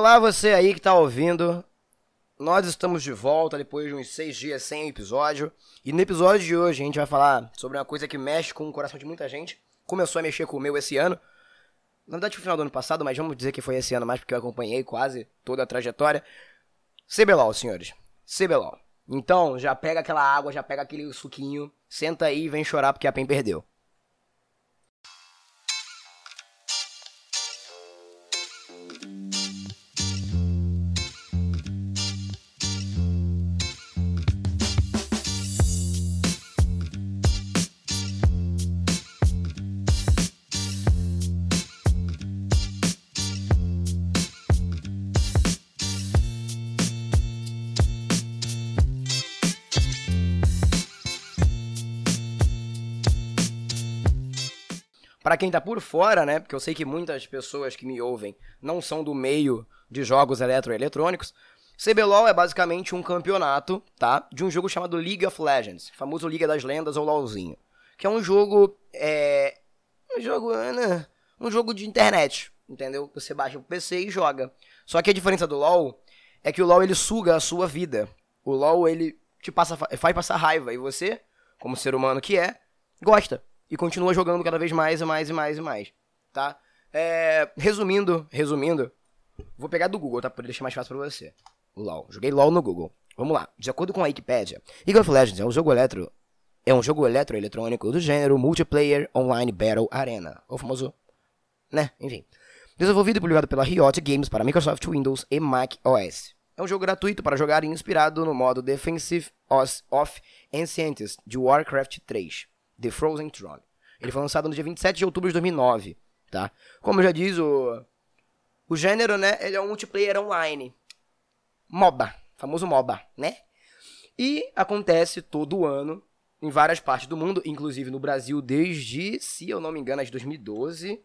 Olá, você aí que tá ouvindo. Nós estamos de volta depois de uns seis dias sem episódio. E no episódio de hoje a gente vai falar sobre uma coisa que mexe com o coração de muita gente. Começou a mexer com o meu esse ano. Na verdade, foi final do ano passado, mas vamos dizer que foi esse ano mais porque eu acompanhei quase toda a trajetória. CBLOL, senhores. CBLOL. Então, já pega aquela água, já pega aquele suquinho, senta aí e vem chorar porque a PEN perdeu. Para quem tá por fora, né? Porque eu sei que muitas pessoas que me ouvem não são do meio de jogos eletroeletrônicos. CBLOL é basicamente um campeonato, tá? De um jogo chamado League of Legends, famoso Liga das Lendas ou LoLzinho, que é um jogo é um jogo, né? um jogo de internet, entendeu? Você baixa o PC e joga. Só que a diferença do LoL é que o LoL ele suga a sua vida. O LoL ele te passa faz passar raiva e você, como ser humano que é, gosta e continua jogando cada vez mais e mais e mais e mais, tá? É, resumindo, resumindo, vou pegar do Google, tá? Pra deixar mais fácil pra você. O LoL. Joguei LoL no Google. Vamos lá. De acordo com a Wikipedia, League of Legends é um jogo eletro é um jogo eletroeletrônico do gênero Multiplayer Online Battle Arena, o famoso, né? Enfim. Desenvolvido e publicado pela Riot Games para Microsoft Windows e Mac OS. É um jogo gratuito para jogar e inspirado no modo Defensive of Ancients de Warcraft 3. The Frozen Throne. Ele foi lançado no dia 27 de outubro de 2009, tá? Como já diz o o gênero, né, ele é um multiplayer online. MOBA, famoso MOBA, né? E acontece todo ano em várias partes do mundo, inclusive no Brasil desde, se eu não me engano, de 2012.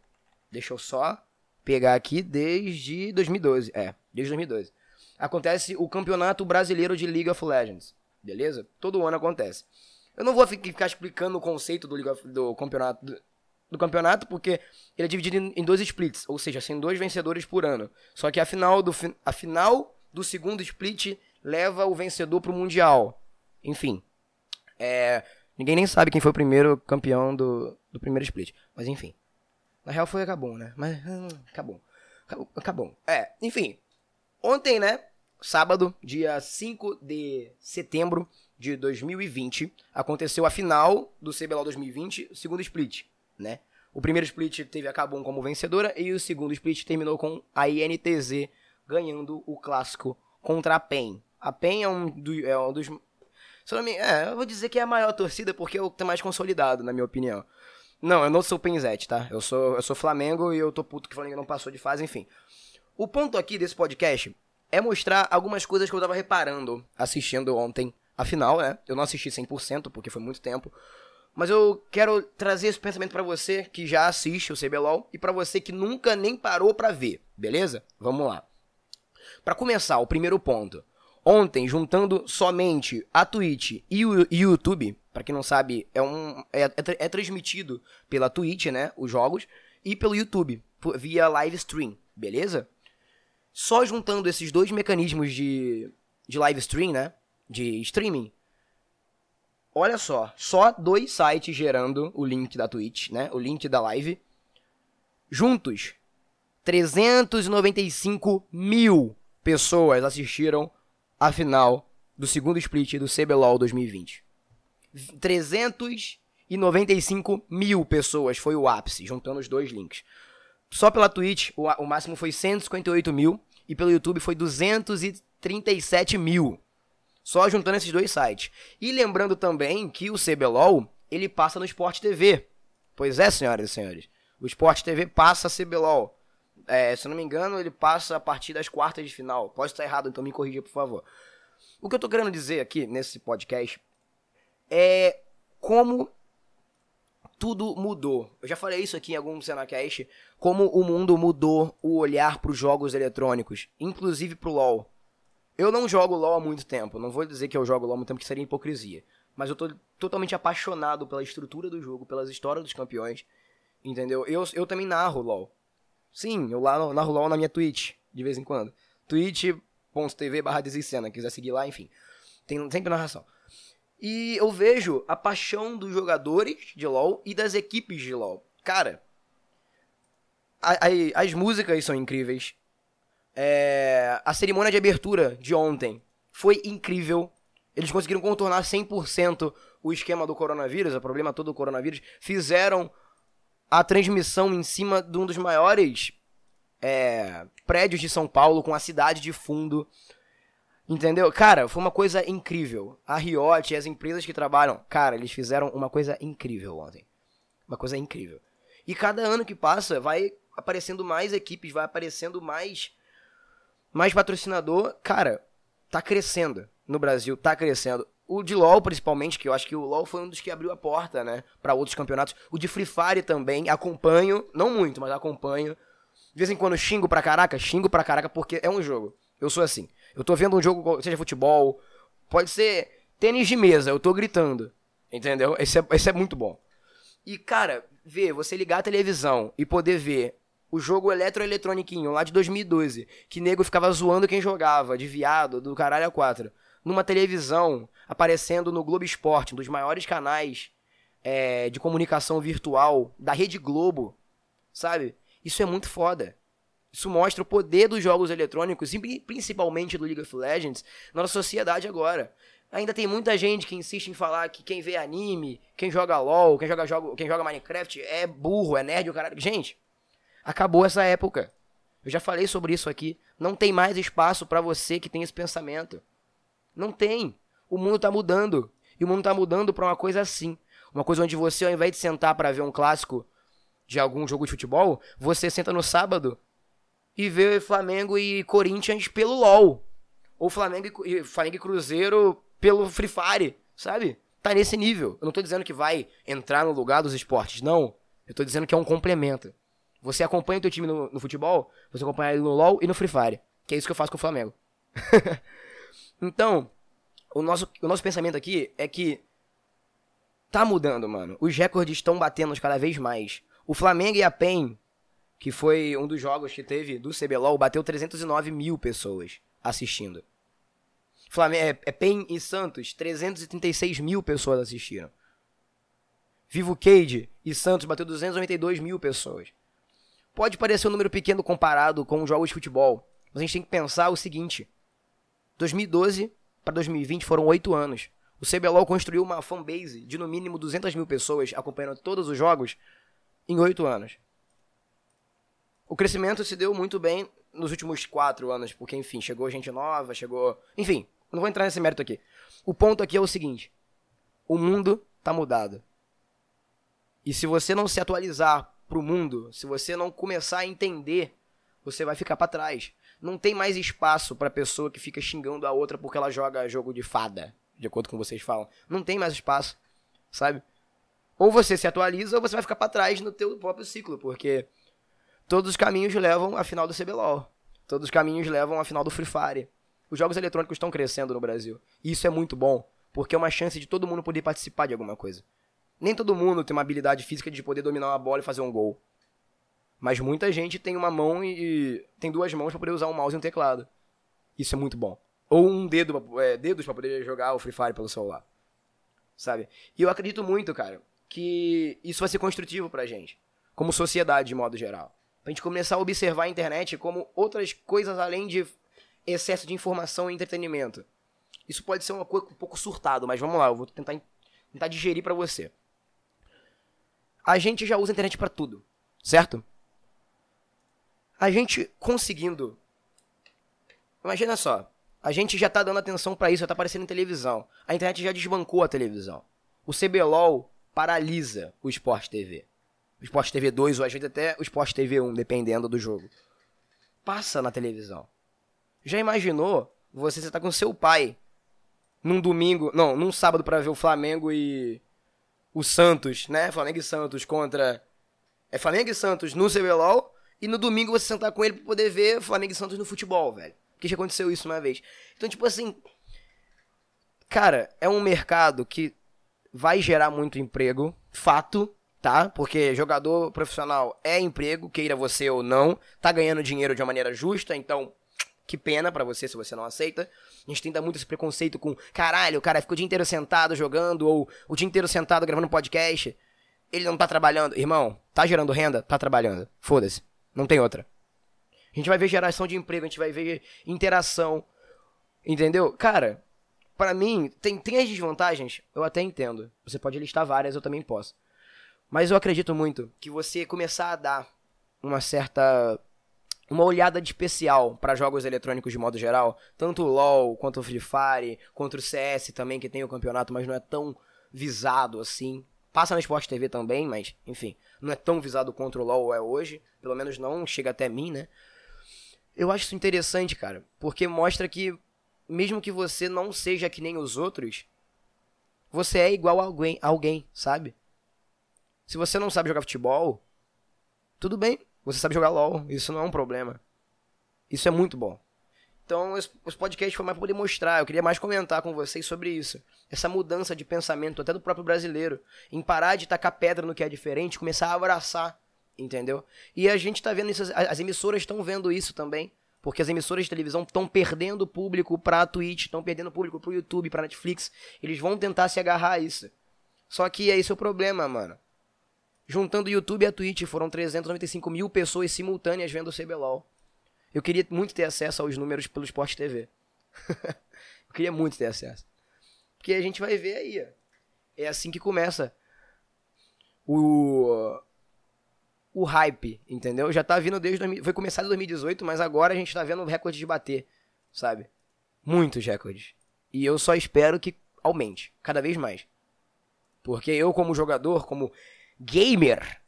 Deixa eu só pegar aqui desde 2012. É, desde 2012. Acontece o Campeonato Brasileiro de League of Legends. Beleza? Todo ano acontece. Eu não vou ficar explicando o conceito do, do campeonato, do, do, campeonato, porque ele é dividido em, em dois splits, ou seja, são dois vencedores por ano. Só que a final do, a final do segundo split leva o vencedor pro Mundial. Enfim. É, ninguém nem sabe quem foi o primeiro campeão do, do primeiro split. Mas enfim. Na real foi acabou, né? Mas hum, acabou. acabou. Acabou. É, enfim. Ontem, né? Sábado, dia 5 de setembro, de 2020, aconteceu a final do CBLOL 2020, segundo split, né? O primeiro split teve a Kabum como vencedora e o segundo split terminou com a INTZ ganhando o clássico contra a PEN. A PEN é um, do, é um dos. Se não é, eu vou dizer que é a maior torcida porque é o que tá mais consolidado, na minha opinião. Não, eu não sou Penzete, tá? Eu sou, eu sou Flamengo e eu tô puto que o Flamengo não passou de fase, enfim. O ponto aqui desse podcast é mostrar algumas coisas que eu tava reparando assistindo ontem Afinal, né? Eu não assisti 100% porque foi muito tempo. Mas eu quero trazer esse pensamento para você que já assiste o CBLOL e para você que nunca nem parou para ver, beleza? Vamos lá. Para começar, o primeiro ponto. Ontem, juntando somente a Twitch e o YouTube, para quem não sabe, é um é, é, é, transmitido pela Twitch, né, os jogos, e pelo YouTube, via live stream, beleza? Só juntando esses dois mecanismos de, de live stream, né, de streaming. Olha só, só dois sites gerando o link da Twitch, né? O link da live. Juntos, 395 mil pessoas assistiram a final do segundo split do CBLOL 2020. 395 mil pessoas foi o ápice, juntando os dois links. Só pela Twitch, o, máximo foi 158 mil. E pelo YouTube foi 237 mil. Só juntando esses dois sites. E lembrando também que o CBLOL, ele passa no Sport TV. Pois é, senhoras e senhores. O Sport TV passa CBLOL. É, se não me engano, ele passa a partir das quartas de final. Pode estar errado, então me corrija, por favor. O que eu tô querendo dizer aqui nesse podcast é como tudo mudou. Eu já falei isso aqui em algum Senacast, como o mundo mudou o olhar para os jogos eletrônicos, inclusive pro LoL. Eu não jogo LoL há muito tempo. Não vou dizer que eu jogo LoL há muito tempo, que seria hipocrisia. Mas eu tô totalmente apaixonado pela estrutura do jogo, pelas histórias dos campeões. Entendeu? Eu, eu também narro LoL. Sim, eu lá narro LoL na minha Twitch, de vez em quando. twitch.tv barra Desicena, quiser seguir lá, enfim. Tem sempre narração. E eu vejo a paixão dos jogadores de LoL e das equipes de LoL. Cara, a, a, as músicas são incríveis. É, a cerimônia de abertura de ontem foi incrível. Eles conseguiram contornar 100% o esquema do coronavírus, o problema todo do coronavírus. Fizeram a transmissão em cima de um dos maiores é, prédios de São Paulo, com a cidade de fundo. Entendeu? Cara, foi uma coisa incrível. A Riot e as empresas que trabalham, cara, eles fizeram uma coisa incrível ontem. Uma coisa incrível. E cada ano que passa, vai aparecendo mais equipes, vai aparecendo mais mais patrocinador. Cara, tá crescendo no Brasil, tá crescendo. O de LoL, principalmente, que eu acho que o LoL foi um dos que abriu a porta, né, para outros campeonatos. O de Free Fire também, acompanho, não muito, mas acompanho. De vez em quando xingo pra caraca, xingo pra caraca porque é um jogo. Eu sou assim. Eu tô vendo um jogo, seja futebol, pode ser tênis de mesa, eu tô gritando. Entendeu? Esse é, esse é muito bom. E, cara, ver, você ligar a televisão e poder ver o jogo eletroeletroniquinho lá de 2012, que nego ficava zoando quem jogava, de viado, do caralho a quatro, numa televisão, aparecendo no Globo Esporte, um dos maiores canais é, de comunicação virtual da Rede Globo, sabe? Isso é muito foda. Isso mostra o poder dos jogos eletrônicos, principalmente do League of Legends, na nossa sociedade agora. Ainda tem muita gente que insiste em falar que quem vê anime, quem joga LOL, quem joga, jogo, quem joga Minecraft é burro, é nerd, o caralho. Gente, acabou essa época. Eu já falei sobre isso aqui. Não tem mais espaço para você que tem esse pensamento. Não tem. O mundo tá mudando. E o mundo tá mudando para uma coisa assim. Uma coisa onde você, ao invés de sentar para ver um clássico de algum jogo de futebol, você senta no sábado e vê Flamengo e Corinthians pelo LOL. Ou Flamengo e, Flamengo e Cruzeiro pelo Free Fire, sabe? Tá nesse nível. Eu não tô dizendo que vai entrar no lugar dos esportes, não. Eu tô dizendo que é um complemento. Você acompanha o teu time no, no futebol, você acompanha ele no LoL e no Free Fire. Que é isso que eu faço com o Flamengo. então, o nosso, o nosso pensamento aqui é que tá mudando, mano. Os recordes estão batendo cada vez mais. O Flamengo e a PEN, que foi um dos jogos que teve do CBLOL, bateu 309 mil pessoas assistindo. Flamengo, é, é PEN e Santos, 336 mil pessoas assistiram. Vivo Cage e Santos bateu 292 mil pessoas. Pode parecer um número pequeno comparado com jogos de futebol, mas a gente tem que pensar o seguinte: 2012 para 2020 foram oito anos. O CBLOL construiu uma fanbase de no mínimo 200 mil pessoas acompanhando todos os jogos em oito anos. O crescimento se deu muito bem nos últimos quatro anos, porque, enfim, chegou gente nova, chegou. Enfim, não vou entrar nesse mérito aqui. O ponto aqui é o seguinte: o mundo tá mudado. E se você não se atualizar pro mundo, se você não começar a entender, você vai ficar para trás. Não tem mais espaço para pessoa que fica xingando a outra porque ela joga jogo de fada, de acordo com vocês falam. Não tem mais espaço, sabe? Ou você se atualiza ou você vai ficar para trás no teu próprio ciclo, porque todos os caminhos levam à final do CBLOL. Todos os caminhos levam à final do Free Fire. Os jogos eletrônicos estão crescendo no Brasil. E isso é muito bom, porque é uma chance de todo mundo poder participar de alguma coisa. Nem todo mundo tem uma habilidade física de poder dominar uma bola e fazer um gol. Mas muita gente tem uma mão e tem duas mãos para poder usar um mouse e um teclado. Isso é muito bom. Ou um dedo, é, dedos para poder jogar o Free Fire pelo celular. Sabe? E eu acredito muito, cara, que isso vai ser construtivo pra gente. Como sociedade, de modo geral. Pra gente começar a observar a internet como outras coisas além de excesso de informação e entretenimento. Isso pode ser uma coisa um pouco surtado, mas vamos lá, eu vou tentar, tentar digerir para você a gente já usa a internet para tudo, certo? A gente conseguindo. Imagina só, a gente já tá dando atenção para isso, já tá aparecendo em televisão. A internet já desbancou a televisão. O CBLOL paralisa o Sport TV. O Sport TV 2 ou às vezes até o Sport TV 1, dependendo do jogo. Passa na televisão. Já imaginou você estar tá com seu pai num domingo, não, num sábado para ver o Flamengo e o Santos, né? Flamengo e Santos contra. É Flamengo e Santos no CBLOL. E no domingo você sentar com ele pra poder ver Flamengo e Santos no futebol, velho. Porque já aconteceu isso uma vez. Então, tipo assim. Cara, é um mercado que vai gerar muito emprego. Fato, tá? Porque jogador profissional é emprego, queira você ou não. Tá ganhando dinheiro de uma maneira justa, então Que pena para você se você não aceita. A gente tem muito esse preconceito com, caralho, o cara ficou o dia inteiro sentado jogando, ou o dia inteiro sentado gravando podcast. Ele não tá trabalhando. Irmão, tá gerando renda? Tá trabalhando. Foda-se. Não tem outra. A gente vai ver geração de emprego, a gente vai ver interação. Entendeu? Cara, para mim, tem, tem as desvantagens, eu até entendo. Você pode listar várias, eu também posso. Mas eu acredito muito que você começar a dar uma certa uma olhada de especial para jogos eletrônicos de modo geral, tanto o LoL quanto o Free Fire, quanto o CS também que tem o campeonato, mas não é tão visado assim. Passa na Sport TV também, mas enfim, não é tão visado quanto o LoL é hoje, pelo menos não chega até mim, né? Eu acho isso interessante, cara, porque mostra que mesmo que você não seja que nem os outros, você é igual a alguém, a alguém, sabe? Se você não sabe jogar futebol, tudo bem, você sabe jogar LOL, isso não é um problema. Isso é muito bom. Então, os podcasts foi mais pra poder mostrar, eu queria mais comentar com vocês sobre isso. Essa mudança de pensamento, até do próprio brasileiro, em parar de tacar pedra no que é diferente, começar a abraçar, entendeu? E a gente tá vendo isso, as emissoras estão vendo isso também. Porque as emissoras de televisão estão perdendo público pra Twitch, estão perdendo público pro YouTube, pra Netflix. Eles vão tentar se agarrar a isso. Só que é o problema, mano. Juntando o YouTube e a Twitch, foram 395 mil pessoas simultâneas vendo o CBLOL. Eu queria muito ter acesso aos números pelo Sport TV. eu queria muito ter acesso. Porque a gente vai ver aí. É assim que começa o o hype, entendeu? Já tá vindo desde. Foi começado em 2018, mas agora a gente tá vendo recordes de bater, sabe? Muitos recordes. E eu só espero que aumente, cada vez mais. Porque eu, como jogador, como gamer,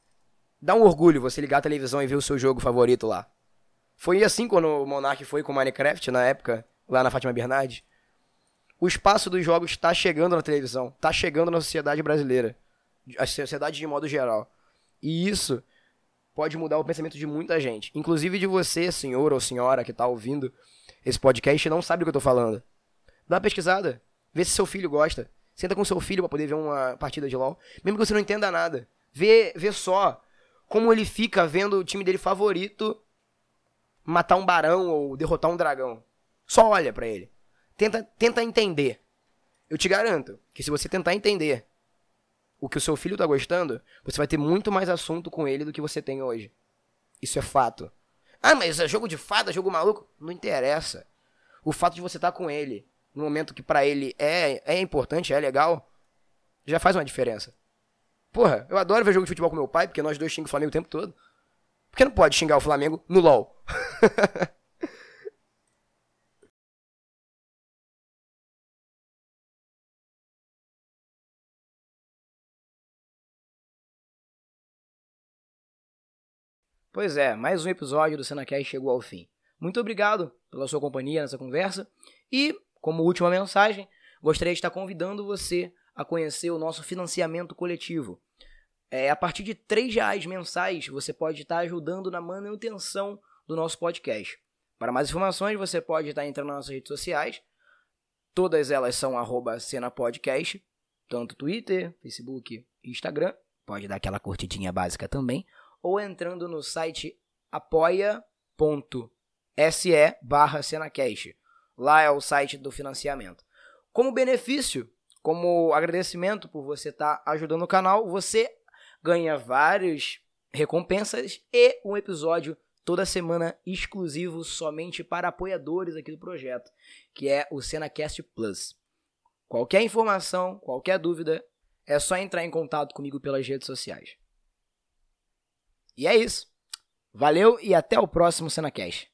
dá um orgulho você ligar a televisão e ver o seu jogo favorito lá. Foi assim quando o Monark foi com Minecraft, na época, lá na Fátima Bernardes. O espaço dos jogos está chegando na televisão, está chegando na sociedade brasileira, a sociedade de modo geral. E isso pode mudar o pensamento de muita gente. Inclusive de você, senhor ou senhora que tá ouvindo esse podcast e não sabe do que eu tô falando. Dá uma pesquisada. Vê se seu filho gosta. Senta com seu filho para poder ver uma partida de LoL. Mesmo que você não entenda nada. Vê, vê só como ele fica vendo o time dele favorito matar um barão ou derrotar um dragão. Só olha para ele. Tenta, tenta entender. Eu te garanto que se você tentar entender o que o seu filho tá gostando, você vai ter muito mais assunto com ele do que você tem hoje. Isso é fato. Ah, mas é jogo de fada, jogo maluco? Não interessa. O fato de você estar tá com ele no momento que para ele é, é importante, é legal, já faz uma diferença. Porra, eu adoro ver jogo de futebol com meu pai, porque nós dois xingamos o Flamengo o tempo todo. Por que não pode xingar o Flamengo no LOL? Pois é, mais um episódio do SenaCast chegou ao fim. Muito obrigado pela sua companhia nessa conversa e, como última mensagem, gostaria de estar convidando você a conhecer o nosso financiamento coletivo. É, a partir de R$ reais mensais, você pode estar ajudando na manutenção do nosso podcast. Para mais informações, você pode estar entrando nas nossas redes sociais. Todas elas são arroba cenapodcast, tanto Twitter, Facebook Instagram. Pode dar aquela curtidinha básica também ou entrando no site apoia.se barra. Lá é o site do financiamento. Como benefício, como agradecimento por você estar tá ajudando o canal, você ganha várias recompensas e um episódio toda semana exclusivo somente para apoiadores aqui do projeto, que é o Senacast Plus. Qualquer informação, qualquer dúvida, é só entrar em contato comigo pelas redes sociais. E é isso. Valeu e até o próximo CenaCast.